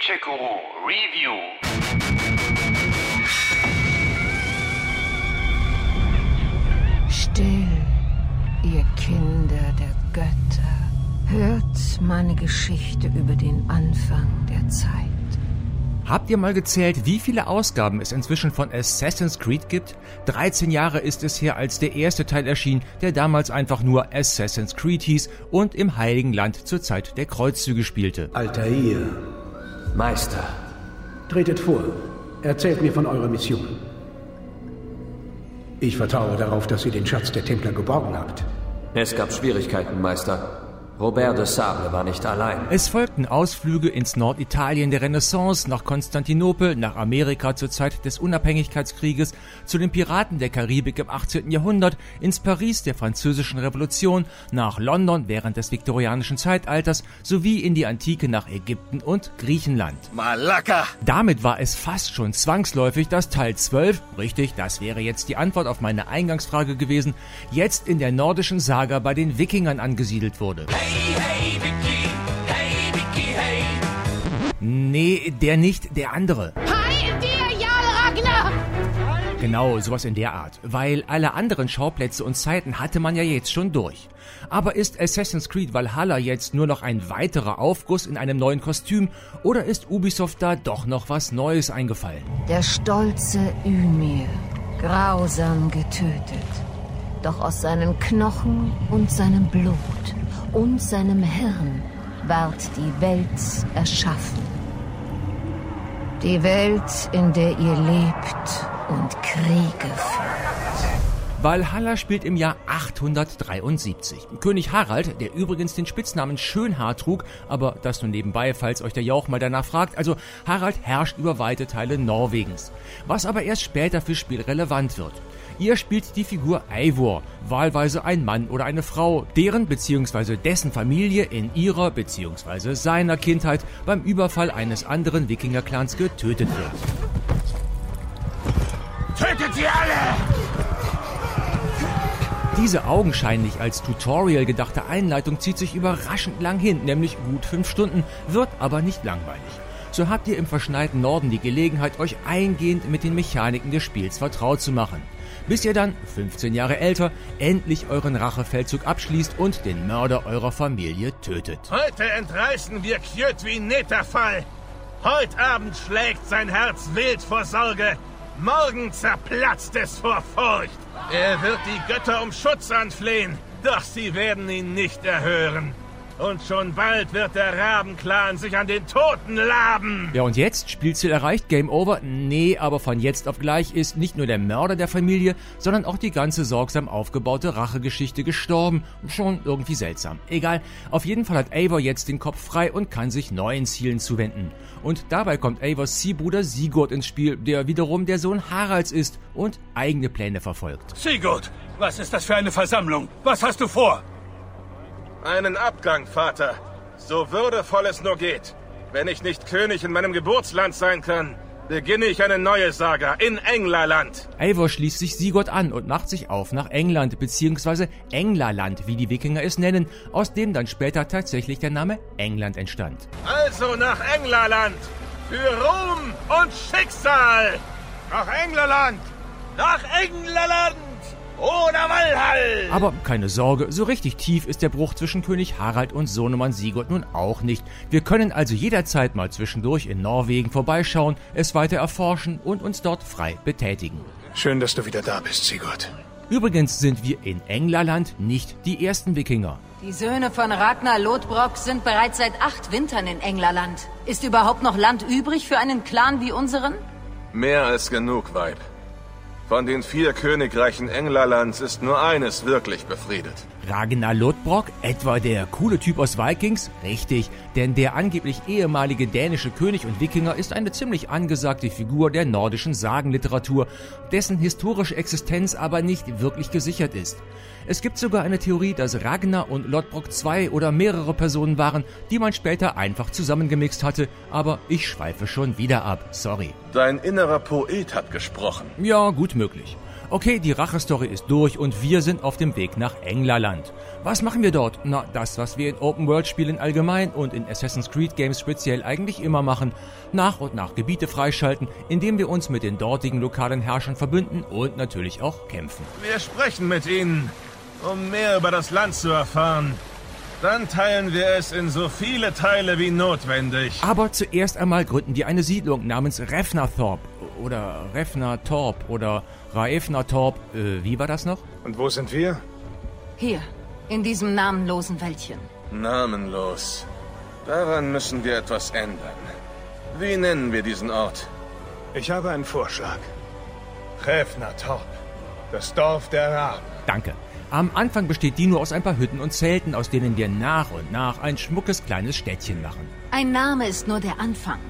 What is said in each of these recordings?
Genshikuru Review. Still, ihr Kinder der Götter, hört meine Geschichte über den Anfang der Zeit. Habt ihr mal gezählt, wie viele Ausgaben es inzwischen von Assassin's Creed gibt? 13 Jahre ist es her, als der erste Teil erschien, der damals einfach nur Assassin's Creed hieß und im Heiligen Land zur Zeit der Kreuzzüge spielte. Altair, Meister, tretet vor. Erzählt mir von eurer Mission. Ich vertraue darauf, dass ihr den Schatz der Templer geborgen habt. es gab Schwierigkeiten, Meister. Robert de Sable war nicht allein. Es folgten Ausflüge ins Norditalien der Renaissance, nach Konstantinopel, nach Amerika zur Zeit des Unabhängigkeitskrieges, zu den Piraten der Karibik im 18. Jahrhundert, ins Paris der französischen Revolution, nach London während des viktorianischen Zeitalters sowie in die Antike nach Ägypten und Griechenland. Malaka! Damit war es fast schon zwangsläufig, dass Teil 12, richtig, das wäre jetzt die Antwort auf meine Eingangsfrage gewesen, jetzt in der nordischen Saga bei den Wikingern angesiedelt wurde. Nee, der nicht, der andere. Hi, dir, Jarl Ragnar! Genau, sowas in der Art. Weil alle anderen Schauplätze und Zeiten hatte man ja jetzt schon durch. Aber ist Assassin's Creed Valhalla jetzt nur noch ein weiterer Aufguss in einem neuen Kostüm oder ist Ubisoft da doch noch was Neues eingefallen? Der stolze Ymir, grausam getötet. Doch aus seinen Knochen und seinem Blut und seinem Hirn ward die Welt erschaffen. Die Welt, in der ihr lebt und Kriege führt. Valhalla spielt im Jahr 873. König Harald, der übrigens den Spitznamen Schönhaar trug, aber das nur nebenbei, falls euch der Jauch mal danach fragt, also Harald herrscht über weite Teile Norwegens. Was aber erst später für Spiel relevant wird. Ihr spielt die Figur Eivor, wahlweise ein Mann oder eine Frau, deren bzw. dessen Familie in ihrer bzw. seiner Kindheit beim Überfall eines anderen Wikingerclans getötet wird. Tötet sie alle! Diese augenscheinlich als Tutorial gedachte Einleitung zieht sich überraschend lang hin, nämlich gut fünf Stunden, wird aber nicht langweilig. So habt ihr im verschneiten Norden die Gelegenheit, euch eingehend mit den Mechaniken des Spiels vertraut zu machen bis ihr dann, 15 Jahre älter, endlich euren Rachefeldzug abschließt und den Mörder eurer Familie tötet. Heute entreißen wir Kjötwin Netterfall. Heute Abend schlägt sein Herz wild vor Sorge. Morgen zerplatzt es vor Furcht. Er wird die Götter um Schutz anflehen, doch sie werden ihn nicht erhören. Und schon bald wird der Rabenclan sich an den Toten laben. Ja, und jetzt? Spielziel erreicht? Game over? Nee, aber von jetzt auf gleich ist nicht nur der Mörder der Familie, sondern auch die ganze sorgsam aufgebaute Rachegeschichte gestorben. Schon irgendwie seltsam. Egal, auf jeden Fall hat Eivor jetzt den Kopf frei und kann sich neuen Zielen zuwenden. Und dabei kommt Eivors Ziehbruder Sigurd ins Spiel, der wiederum der Sohn Haralds ist und eigene Pläne verfolgt. Sigurd, was ist das für eine Versammlung? Was hast du vor? Einen Abgang, Vater. So würdevoll es nur geht. Wenn ich nicht König in meinem Geburtsland sein kann, beginne ich eine neue Saga in Englerland. Eivor schließt sich Sigurd an und macht sich auf nach England, beziehungsweise Englerland, wie die Wikinger es nennen, aus dem dann später tatsächlich der Name England entstand. Also nach Englerland! Für Ruhm und Schicksal! Nach Englerland! Nach Englerland! Oder Walhall. Aber keine Sorge, so richtig tief ist der Bruch zwischen König Harald und Sohnemann Sigurd nun auch nicht. Wir können also jederzeit mal zwischendurch in Norwegen vorbeischauen, es weiter erforschen und uns dort frei betätigen. Schön, dass du wieder da bist, Sigurd. Übrigens sind wir in Englerland nicht die ersten Wikinger. Die Söhne von Ragnar Lodbrok sind bereits seit acht Wintern in Englerland. Ist überhaupt noch Land übrig für einen Clan wie unseren? Mehr als genug, Weib. Von den vier Königreichen Englerlands ist nur eines wirklich befriedet. Ragnar Lodbrok, etwa der coole Typ aus Vikings? Richtig, denn der angeblich ehemalige dänische König und Wikinger ist eine ziemlich angesagte Figur der nordischen Sagenliteratur, dessen historische Existenz aber nicht wirklich gesichert ist. Es gibt sogar eine Theorie, dass Ragnar und Lodbrok zwei oder mehrere Personen waren, die man später einfach zusammengemixt hatte, aber ich schweife schon wieder ab, sorry. Dein innerer Poet hat gesprochen. Ja, gut möglich. Okay, die Rachestory ist durch und wir sind auf dem Weg nach Englerland. Was machen wir dort? Na, das, was wir in Open-World-Spielen allgemein und in Assassin's Creed Games speziell eigentlich immer machen. Nach und nach Gebiete freischalten, indem wir uns mit den dortigen lokalen Herrschern verbünden und natürlich auch kämpfen. Wir sprechen mit ihnen, um mehr über das Land zu erfahren. Dann teilen wir es in so viele Teile wie notwendig. Aber zuerst einmal gründen wir eine Siedlung namens Refnathorp oder Refnatorp oder Raefnatorp. Äh, wie war das noch? Und wo sind wir? Hier, in diesem namenlosen Wäldchen. Namenlos. Daran müssen wir etwas ändern. Wie nennen wir diesen Ort? Ich habe einen Vorschlag. Räfnertorp. Das Dorf der Raben. Danke. Am Anfang besteht die nur aus ein paar Hütten und Zelten, aus denen wir nach und nach ein schmuckes kleines Städtchen machen. Ein Name ist nur der Anfang.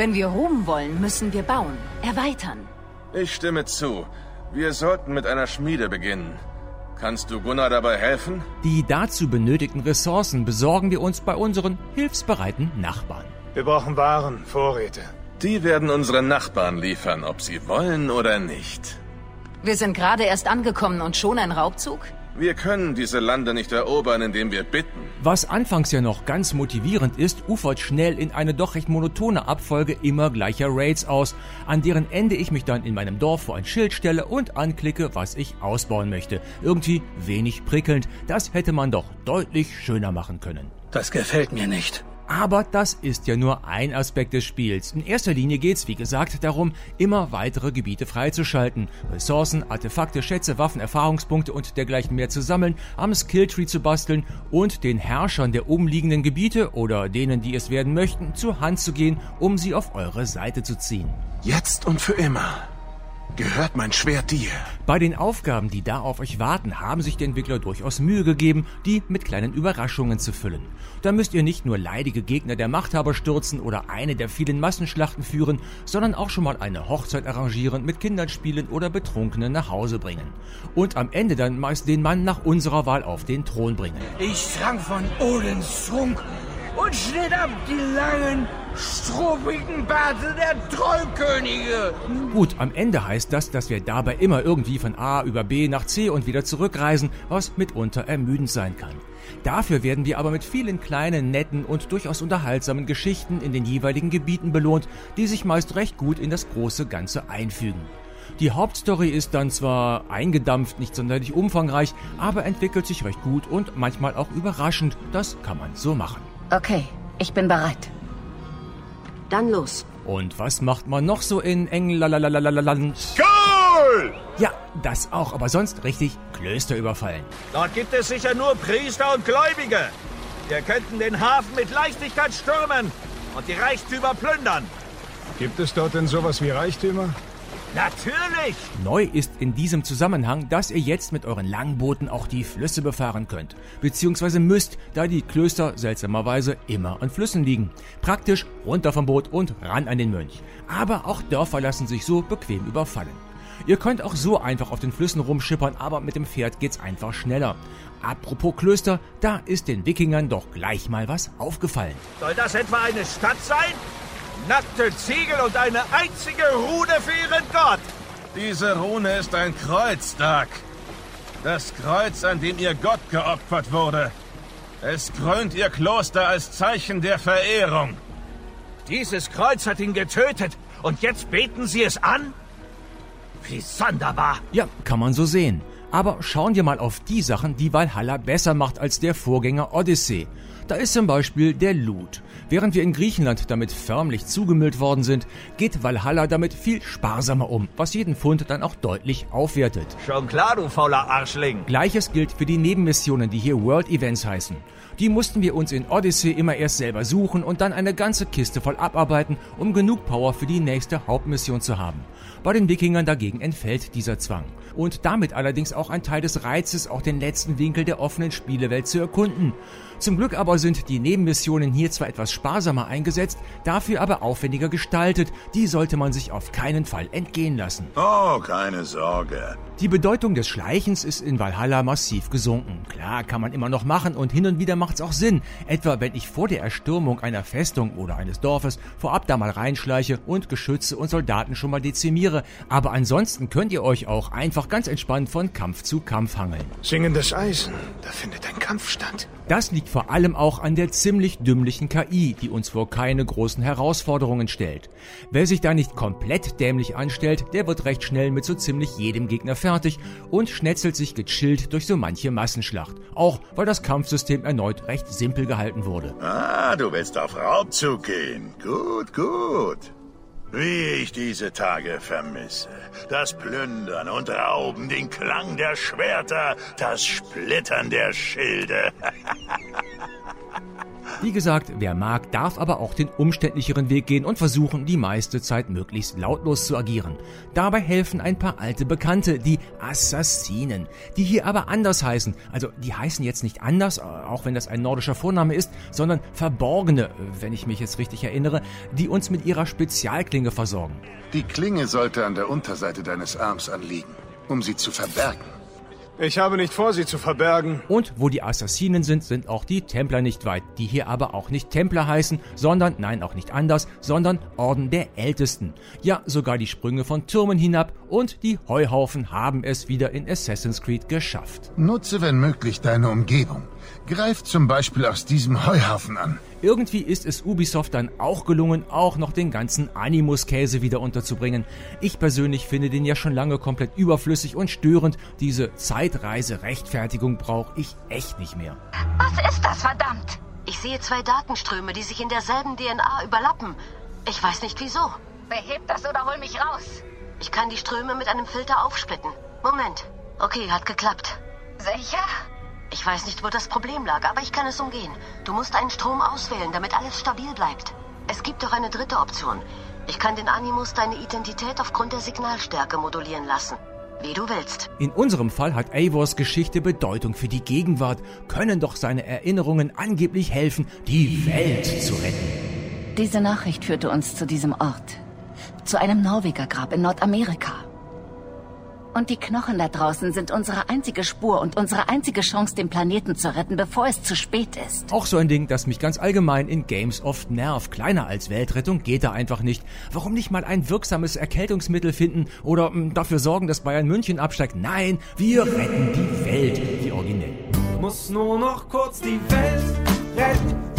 Wenn wir Ruhm wollen, müssen wir bauen, erweitern. Ich stimme zu. Wir sollten mit einer Schmiede beginnen. Kannst du Gunnar dabei helfen? Die dazu benötigten Ressourcen besorgen wir uns bei unseren hilfsbereiten Nachbarn. Wir brauchen Waren, Vorräte. Die werden unsere Nachbarn liefern, ob sie wollen oder nicht. Wir sind gerade erst angekommen und schon ein Raubzug? Wir können diese Lande nicht erobern, indem wir bitten. Was anfangs ja noch ganz motivierend ist, ufert schnell in eine doch recht monotone Abfolge immer gleicher Raids aus, an deren Ende ich mich dann in meinem Dorf vor ein Schild stelle und anklicke, was ich ausbauen möchte. Irgendwie wenig prickelnd, das hätte man doch deutlich schöner machen können. Das gefällt mir nicht. Aber das ist ja nur ein Aspekt des Spiels. In erster Linie geht's, wie gesagt, darum, immer weitere Gebiete freizuschalten, Ressourcen, Artefakte, Schätze, Waffen, Erfahrungspunkte und dergleichen mehr zu sammeln, am Skilltree zu basteln und den Herrschern der umliegenden Gebiete oder denen, die es werden möchten, zur Hand zu gehen, um sie auf eure Seite zu ziehen. Jetzt und für immer gehört mein Schwert dir. Bei den Aufgaben, die da auf euch warten, haben sich die Entwickler durchaus Mühe gegeben, die mit kleinen Überraschungen zu füllen. Da müsst ihr nicht nur leidige Gegner der Machthaber stürzen oder eine der vielen Massenschlachten führen, sondern auch schon mal eine Hochzeit arrangieren, mit Kindern spielen oder Betrunkenen nach Hause bringen. Und am Ende dann meist den Mann nach unserer Wahl auf den Thron bringen. Ich trank von Odins Trunk und schnitt ab die langen, struppigen Bärte der Trollkönige. Gut, am Ende heißt das, dass wir dabei immer irgendwie von A über B nach C und wieder zurückreisen, was mitunter ermüdend sein kann. Dafür werden wir aber mit vielen kleinen, netten und durchaus unterhaltsamen Geschichten in den jeweiligen Gebieten belohnt, die sich meist recht gut in das große Ganze einfügen. Die Hauptstory ist dann zwar eingedampft, nicht sonderlich umfangreich, aber entwickelt sich recht gut und manchmal auch überraschend. Das kann man so machen. Okay, ich bin bereit. Dann los. Und was macht man noch so in England? Cool! Ja, das auch, aber sonst richtig Klöster überfallen. Dort gibt es sicher nur Priester und Gläubige. Wir könnten den Hafen mit Leichtigkeit stürmen und die Reichtümer plündern. Gibt es dort denn sowas wie Reichtümer? Natürlich! Neu ist in diesem Zusammenhang, dass ihr jetzt mit euren Langbooten auch die Flüsse befahren könnt. Beziehungsweise müsst, da die Klöster seltsamerweise immer an Flüssen liegen. Praktisch runter vom Boot und ran an den Mönch. Aber auch Dörfer lassen sich so bequem überfallen. Ihr könnt auch so einfach auf den Flüssen rumschippern, aber mit dem Pferd geht's einfach schneller. Apropos Klöster, da ist den Wikingern doch gleich mal was aufgefallen. Soll das etwa eine Stadt sein? Nackte Ziegel und eine einzige Rune für ihren Gott. Diese Rune ist ein Kreuztag. Das Kreuz, an dem ihr Gott geopfert wurde. Es krönt ihr Kloster als Zeichen der Verehrung. Dieses Kreuz hat ihn getötet und jetzt beten sie es an? Wie sonderbar. Ja, kann man so sehen. Aber schauen wir mal auf die Sachen, die Valhalla besser macht als der Vorgänger Odyssey. Da ist zum Beispiel der Loot. Während wir in Griechenland damit förmlich zugemüllt worden sind, geht Valhalla damit viel sparsamer um, was jeden Pfund dann auch deutlich aufwertet. Schon klar, du fauler Arschling. Gleiches gilt für die Nebenmissionen, die hier World Events heißen. Die mussten wir uns in Odyssey immer erst selber suchen und dann eine ganze Kiste voll abarbeiten, um genug Power für die nächste Hauptmission zu haben. Bei den Wikingern dagegen entfällt dieser Zwang. Und damit allerdings auch ein Teil des Reizes, auch den letzten Winkel der offenen Spielewelt zu erkunden. Zum Glück aber sind die Nebenmissionen hier zwar etwas sparsamer eingesetzt, dafür aber aufwendiger gestaltet. Die sollte man sich auf keinen Fall entgehen lassen. Oh, keine Sorge. Die Bedeutung des Schleichens ist in Valhalla massiv gesunken. Klar, kann man immer noch machen und hin und wieder macht's auch Sinn. Etwa wenn ich vor der Erstürmung einer Festung oder eines Dorfes vorab da mal reinschleiche und Geschütze und Soldaten schon mal dezimiere. Aber ansonsten könnt ihr euch auch einfach ganz entspannt von Kampf zu Kampf hangeln. Singendes Eisen, da findet ein Kampf statt. Das liegt vor allem auch an der ziemlich dümmlichen KI, die uns vor keine großen Herausforderungen stellt. Wer sich da nicht komplett dämlich anstellt, der wird recht schnell mit so ziemlich jedem Gegner fertig und schnetzelt sich gechillt durch so manche Massenschlacht. Auch weil das Kampfsystem erneut recht simpel gehalten wurde. Ah, du willst auf Raubzug gehen. Gut, gut. Wie ich diese Tage vermisse. Das Plündern und Rauben, den Klang der Schwerter, das Splittern der Schilde. Wie gesagt, wer mag, darf aber auch den umständlicheren Weg gehen und versuchen, die meiste Zeit möglichst lautlos zu agieren. Dabei helfen ein paar alte Bekannte, die Assassinen, die hier aber anders heißen. Also die heißen jetzt nicht anders, auch wenn das ein nordischer Vorname ist, sondern Verborgene, wenn ich mich jetzt richtig erinnere, die uns mit ihrer Spezialklinge versorgen. Die Klinge sollte an der Unterseite deines Arms anliegen, um sie zu verbergen. Ich habe nicht vor, sie zu verbergen. Und wo die Assassinen sind, sind auch die Templer nicht weit, die hier aber auch nicht Templer heißen, sondern, nein, auch nicht anders, sondern Orden der Ältesten. Ja, sogar die Sprünge von Türmen hinab und die Heuhaufen haben es wieder in Assassin's Creed geschafft. Nutze, wenn möglich, deine Umgebung. Greif zum Beispiel aus diesem Heuhaufen an. Irgendwie ist es Ubisoft dann auch gelungen, auch noch den ganzen Animus-Käse wieder unterzubringen. Ich persönlich finde den ja schon lange komplett überflüssig und störend. Diese Zeitreise-Rechtfertigung brauche ich echt nicht mehr. Was ist das, verdammt? Ich sehe zwei Datenströme, die sich in derselben DNA überlappen. Ich weiß nicht wieso. Beheb das oder hol mich raus. Ich kann die Ströme mit einem Filter aufsplitten. Moment. Okay, hat geklappt. Sicher? Ich weiß nicht, wo das Problem lag, aber ich kann es umgehen. Du musst einen Strom auswählen, damit alles stabil bleibt. Es gibt auch eine dritte Option. Ich kann den Animus deine Identität aufgrund der Signalstärke modulieren lassen. Wie du willst. In unserem Fall hat Eivors Geschichte Bedeutung für die Gegenwart. Können doch seine Erinnerungen angeblich helfen, die Welt zu retten. Diese Nachricht führte uns zu diesem Ort. Zu einem Norwegergrab in Nordamerika. Und die Knochen da draußen sind unsere einzige Spur und unsere einzige Chance, den Planeten zu retten, bevor es zu spät ist. Auch so ein Ding, das mich ganz allgemein in Games oft nervt. Kleiner als Weltrettung geht da einfach nicht. Warum nicht mal ein wirksames Erkältungsmittel finden oder mh, dafür sorgen, dass Bayern München absteigt? Nein, wir retten die Welt, wie originell. Muss nur noch kurz die Welt retten.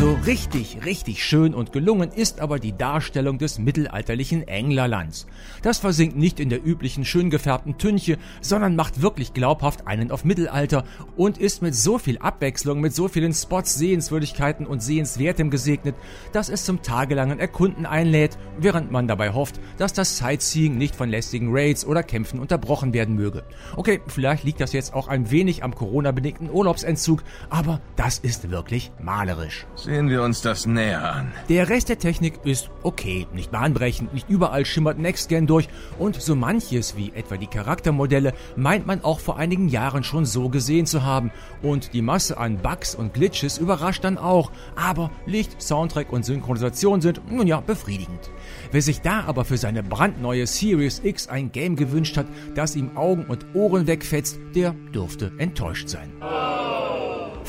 So richtig, richtig schön und gelungen ist aber die Darstellung des mittelalterlichen Englerlands. Das versinkt nicht in der üblichen schön gefärbten Tünche, sondern macht wirklich glaubhaft einen auf Mittelalter und ist mit so viel Abwechslung, mit so vielen Spots, Sehenswürdigkeiten und Sehenswertem gesegnet, dass es zum tagelangen Erkunden einlädt, während man dabei hofft, dass das Sightseeing nicht von lästigen Raids oder Kämpfen unterbrochen werden möge. Okay, vielleicht liegt das jetzt auch ein wenig am Corona-bedingten Urlaubsentzug, aber das ist wirklich malerisch. Sehen wir uns das näher an. Der Rest der Technik ist okay, nicht bahnbrechend, nicht überall schimmert Next-Gen durch und so manches wie etwa die Charaktermodelle meint man auch vor einigen Jahren schon so gesehen zu haben und die Masse an Bugs und Glitches überrascht dann auch, aber Licht, Soundtrack und Synchronisation sind nun ja befriedigend. Wer sich da aber für seine brandneue Series X ein Game gewünscht hat, das ihm Augen und Ohren wegfetzt, der dürfte enttäuscht sein.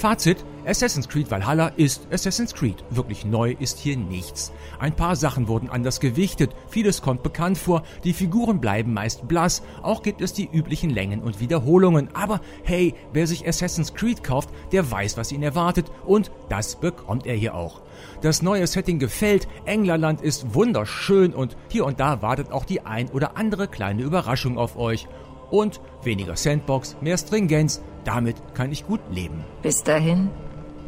Fazit, Assassin's Creed Valhalla ist Assassin's Creed. Wirklich neu ist hier nichts. Ein paar Sachen wurden anders gewichtet, vieles kommt bekannt vor, die Figuren bleiben meist blass, auch gibt es die üblichen Längen und Wiederholungen. Aber hey, wer sich Assassin's Creed kauft, der weiß, was ihn erwartet und das bekommt er hier auch. Das neue Setting gefällt, Englerland ist wunderschön und hier und da wartet auch die ein oder andere kleine Überraschung auf euch. Und weniger Sandbox, mehr Stringenz, damit kann ich gut leben. Bis dahin,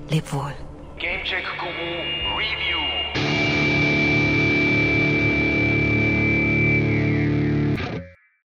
leb wohl. Gamecheck Guru